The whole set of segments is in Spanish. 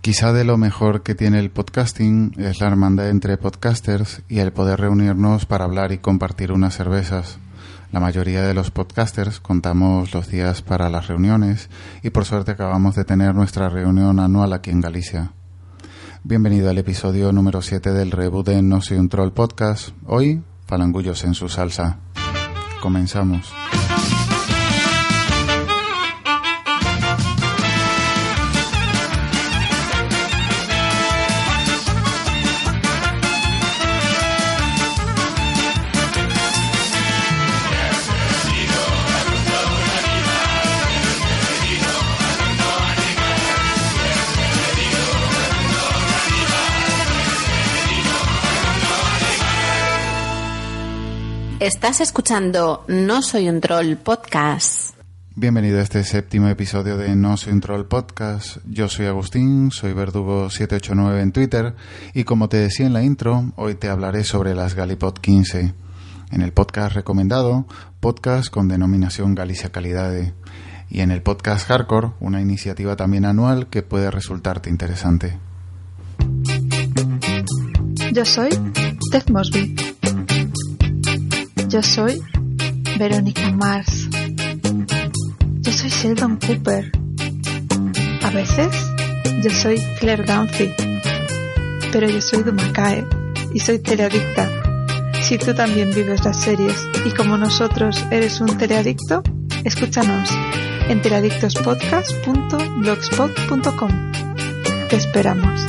Quizá de lo mejor que tiene el podcasting es la hermandad entre podcasters y el poder reunirnos para hablar y compartir unas cervezas. La mayoría de los podcasters contamos los días para las reuniones y por suerte acabamos de tener nuestra reunión anual aquí en Galicia. Bienvenido al episodio número 7 del reboot de No Soy un Troll podcast. Hoy, falangullos en su salsa. Comenzamos. Estás escuchando No Soy un Troll Podcast. Bienvenido a este séptimo episodio de No Soy un Troll Podcast. Yo soy Agustín, soy Verdugo789 en Twitter y como te decía en la intro, hoy te hablaré sobre las Galipod 15. En el podcast recomendado, podcast con denominación Galicia Calidade. Y en el podcast Hardcore, una iniciativa también anual que puede resultarte interesante. Yo soy Ted Mosby. Yo soy Verónica Mars. Yo soy Sheldon Cooper. A veces yo soy Claire Dunphy. Pero yo soy Dumacae y soy teleadicta. Si tú también vives las series y como nosotros eres un teleadicto, escúchanos en teleadictospodcast.blogspot.com. Te esperamos.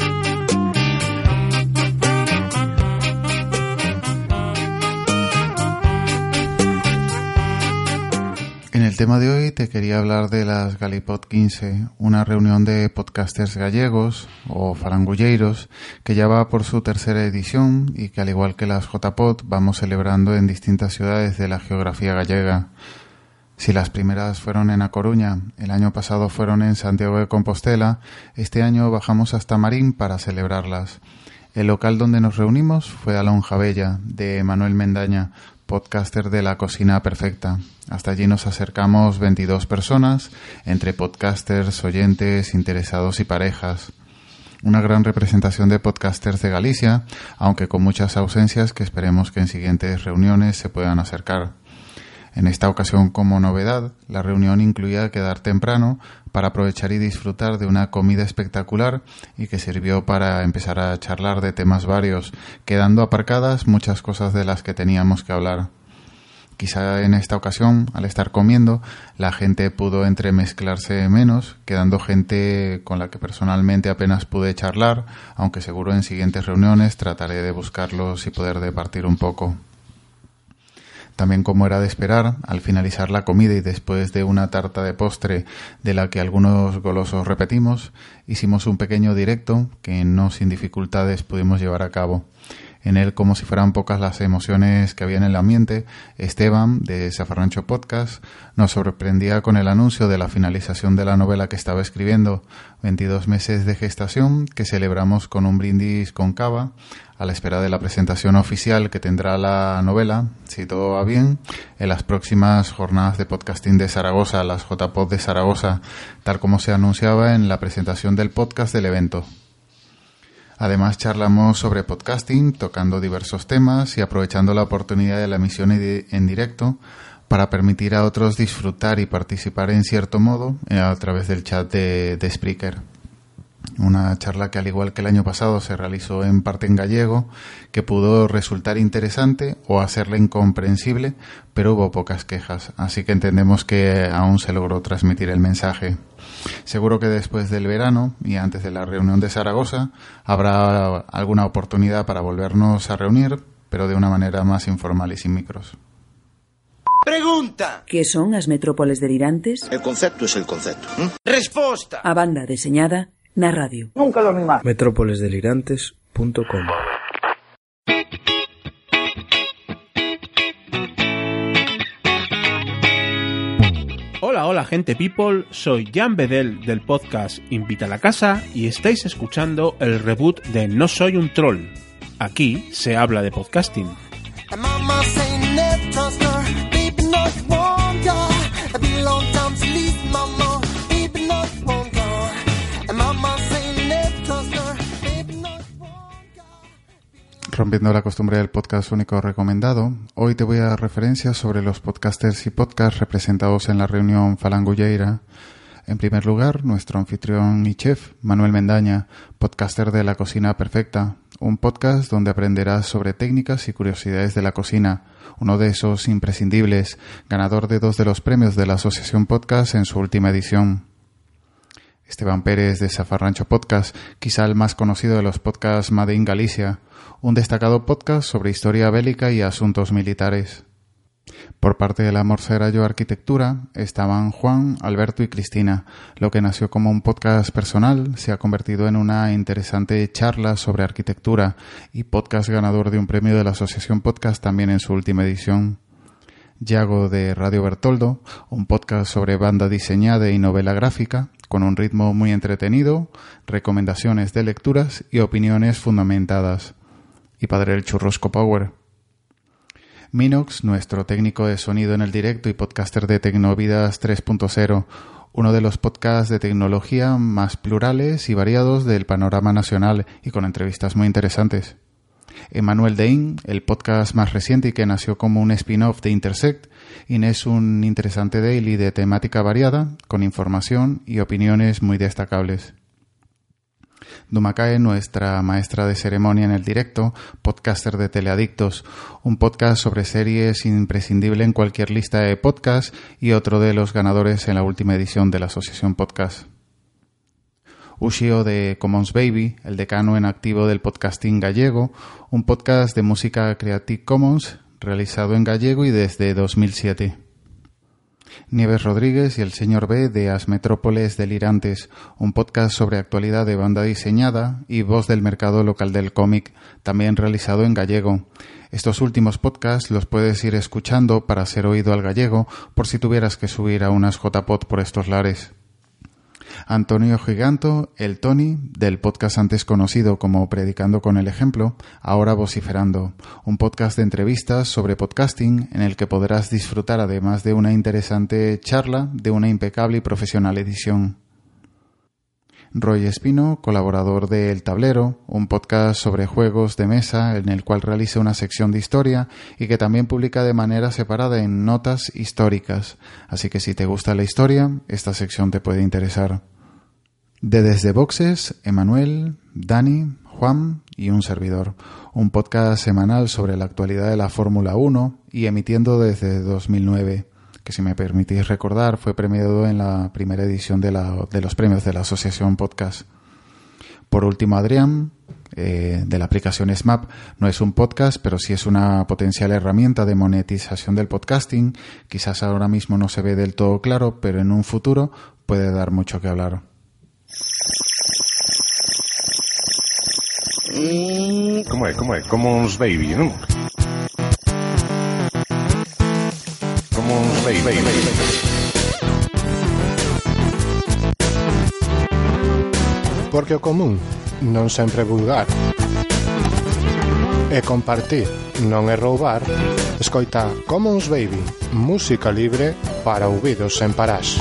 El tema de hoy te quería hablar de las Galipod 15, una reunión de podcasters gallegos o farangulleiros que ya va por su tercera edición y que al igual que las JPod vamos celebrando en distintas ciudades de la geografía gallega. Si las primeras fueron en A Coruña, el año pasado fueron en Santiago de Compostela, este año bajamos hasta Marín para celebrarlas. El local donde nos reunimos fue Alonja Bella, de Manuel Mendaña, podcaster de la cocina perfecta. Hasta allí nos acercamos 22 personas, entre podcasters, oyentes, interesados y parejas. Una gran representación de podcasters de Galicia, aunque con muchas ausencias que esperemos que en siguientes reuniones se puedan acercar. En esta ocasión, como novedad, la reunión incluía quedar temprano para aprovechar y disfrutar de una comida espectacular y que sirvió para empezar a charlar de temas varios, quedando aparcadas muchas cosas de las que teníamos que hablar. Quizá en esta ocasión, al estar comiendo, la gente pudo entremezclarse menos, quedando gente con la que personalmente apenas pude charlar, aunque seguro en siguientes reuniones trataré de buscarlos y poder departir un poco. También como era de esperar, al finalizar la comida y después de una tarta de postre de la que algunos golosos repetimos, hicimos un pequeño directo que no sin dificultades pudimos llevar a cabo. En él, como si fueran pocas las emociones que había en el ambiente, Esteban, de Zafarrancho Podcast, nos sorprendía con el anuncio de la finalización de la novela que estaba escribiendo, 22 meses de gestación, que celebramos con un brindis con cava, a la espera de la presentación oficial que tendrá la novela, si todo va bien, en las próximas jornadas de podcasting de Zaragoza, las JPod de Zaragoza, tal como se anunciaba en la presentación del podcast del evento. Además charlamos sobre podcasting, tocando diversos temas y aprovechando la oportunidad de la emisión en directo para permitir a otros disfrutar y participar en cierto modo eh, a través del chat de, de Spreaker. Una charla que al igual que el año pasado se realizó en parte en gallego, que pudo resultar interesante o hacerla incomprensible, pero hubo pocas quejas, así que entendemos que aún se logró transmitir el mensaje. Seguro que después del verano y antes de la reunión de Zaragoza habrá alguna oportunidad para volvernos a reunir, pero de una manera más informal y sin micros. Pregunta. ¿Qué son as metrópoles delirantes? El concepto es el concepto. ¿eh? Respuesta. A banda deseñada Na radio. Nunca dormí más. metrópolesdelirantes.com Hola, hola gente people, soy Jan Bedel del podcast Invita a la Casa y estáis escuchando el reboot de No Soy un Troll. Aquí se habla de podcasting. Rompiendo la costumbre del podcast único recomendado, hoy te voy a dar referencias sobre los podcasters y podcasts representados en la reunión Falangulleira. En primer lugar, nuestro anfitrión y chef, Manuel Mendaña, podcaster de La Cocina Perfecta, un podcast donde aprenderás sobre técnicas y curiosidades de la cocina, uno de esos imprescindibles, ganador de dos de los premios de la Asociación Podcast en su última edición. Esteban Pérez de Zafarrancho Podcast, quizá el más conocido de los podcasts Made in Galicia, un destacado podcast sobre historia bélica y asuntos militares. Por parte de la Morcera Arquitectura estaban Juan, Alberto y Cristina. Lo que nació como un podcast personal se ha convertido en una interesante charla sobre arquitectura y podcast ganador de un premio de la Asociación Podcast también en su última edición. Yago de Radio Bertoldo, un podcast sobre banda diseñada y novela gráfica, con un ritmo muy entretenido, recomendaciones de lecturas y opiniones fundamentadas y Padre el Churrosco Power. Minox, nuestro técnico de sonido en el directo y podcaster de Tecnovidas 3.0, uno de los podcasts de tecnología más plurales y variados del panorama nacional y con entrevistas muy interesantes. Emanuel Dein, el podcast más reciente y que nació como un spin-off de Intersect, es un interesante daily de temática variada, con información y opiniones muy destacables. Dumakae, nuestra maestra de ceremonia en el directo, podcaster de Teleadictos, un podcast sobre series imprescindible en cualquier lista de podcast y otro de los ganadores en la última edición de la Asociación Podcast. Ushio de Commons Baby, el decano en activo del podcasting gallego, un podcast de música Creative Commons realizado en gallego y desde 2007. Nieves Rodríguez y el señor B de As Metrópoles Delirantes, un podcast sobre actualidad de banda diseñada y voz del mercado local del cómic, también realizado en gallego. Estos últimos podcasts los puedes ir escuchando para ser oído al gallego por si tuvieras que subir a unas JPod por estos lares. Antonio Giganto, el Tony, del podcast antes conocido como Predicando con el Ejemplo, ahora Vociferando, un podcast de entrevistas sobre podcasting en el que podrás disfrutar además de una interesante charla de una impecable y profesional edición. Roy Espino, colaborador de El Tablero, un podcast sobre juegos de mesa en el cual realiza una sección de historia y que también publica de manera separada en notas históricas. Así que si te gusta la historia, esta sección te puede interesar. De Desde Boxes, Emanuel, Dani, Juan y un servidor. Un podcast semanal sobre la actualidad de la Fórmula 1 y emitiendo desde 2009 que si me permitís recordar fue premiado en la primera edición de, los premios de la Asociación Podcast. Por último, Adrián, eh, de la aplicación SMAP, no es un podcast, pero sí es una potencial herramienta de monetización del podcasting. Quizás ahora mismo no se ve del todo claro, pero en un futuro puede dar mucho que hablar. ¿Cómo es? ¿Cómo es? Como un baby. Monteiro. Porque o común non sempre é vulgar. E compartir non é roubar. Escoita Commons Baby, música libre para ouvidos sen parás.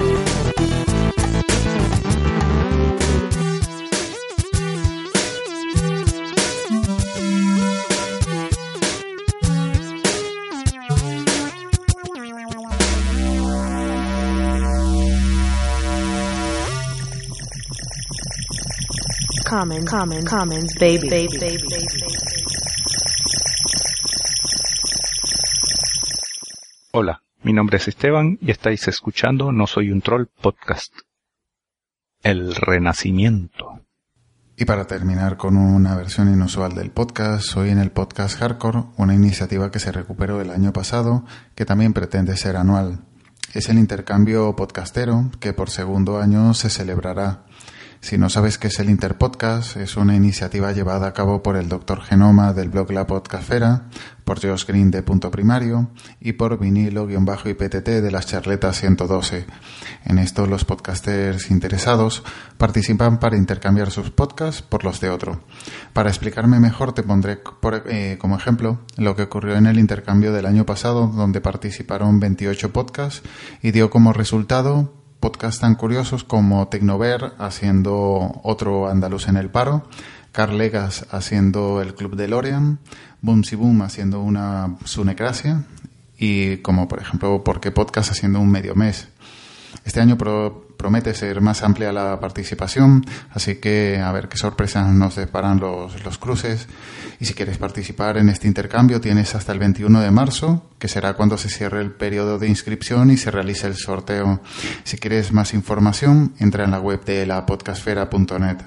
Commons, baby, baby, baby. Hola, mi nombre es Esteban y estáis escuchando No Soy un Troll Podcast. El Renacimiento. Y para terminar con una versión inusual del podcast, soy en el podcast Hardcore, una iniciativa que se recuperó el año pasado, que también pretende ser anual. Es el intercambio podcastero que por segundo año se celebrará Si no sabes qué es el Interpodcast, es una iniciativa llevada a cabo por el Dr. Genoma del blog La Podcastfera, por Josh Green de Punto Primario y por Vinilo-IPTT de las charletas 112. En esto los podcasters interesados participan para intercambiar sus podcasts por los de otro. Para explicarme mejor te pondré eh, como ejemplo lo que ocurrió en el intercambio del año pasado donde participaron 28 podcasts y dio como resultado podcasts tan curiosos como Tecnover haciendo otro andaluz en el paro, Carl Legas haciendo el Club de Lorian, Boom Si Boom haciendo una Sunecracia y como por ejemplo Por qué Podcast haciendo un medio mes. Este año promete ser más amplia la participación, así que a ver qué sorpresas nos deparan los, los cruces. Y si quieres participar en este intercambio, tienes hasta el 21 de marzo, que será cuando se cierre el periodo de inscripción y se realice el sorteo. Si quieres más información, entra en la web de la podcastfera.net.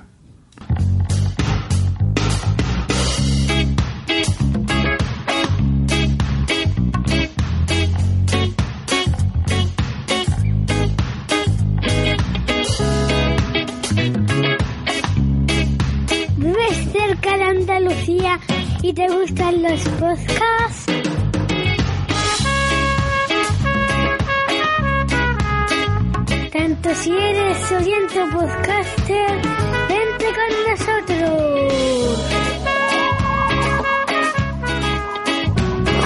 Tanto si eres oyente o podcaster, vente con nosotros.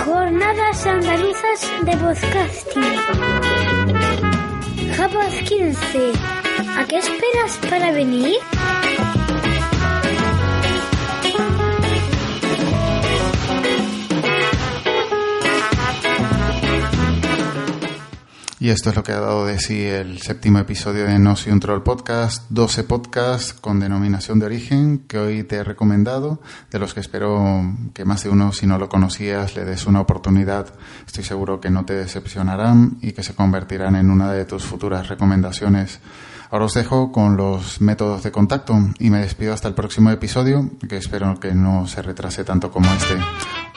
Jornadas andaluzas de podcasting. Japos 15. ¿A qué esperas para venir? Y esto es lo que ha dado de sí el séptimo episodio de No Soy un Troll Podcast, 12 podcasts con denominación de origen que hoy te he recomendado, de los que espero que más de uno, si no lo conocías, le des una oportunidad. Estoy seguro que no te decepcionarán y que se convertirán en una de tus futuras recomendaciones. Ahora os dejo con los métodos de contacto y me despido hasta el próximo episodio, que espero que no se retrase tanto como este.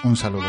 Un saludo.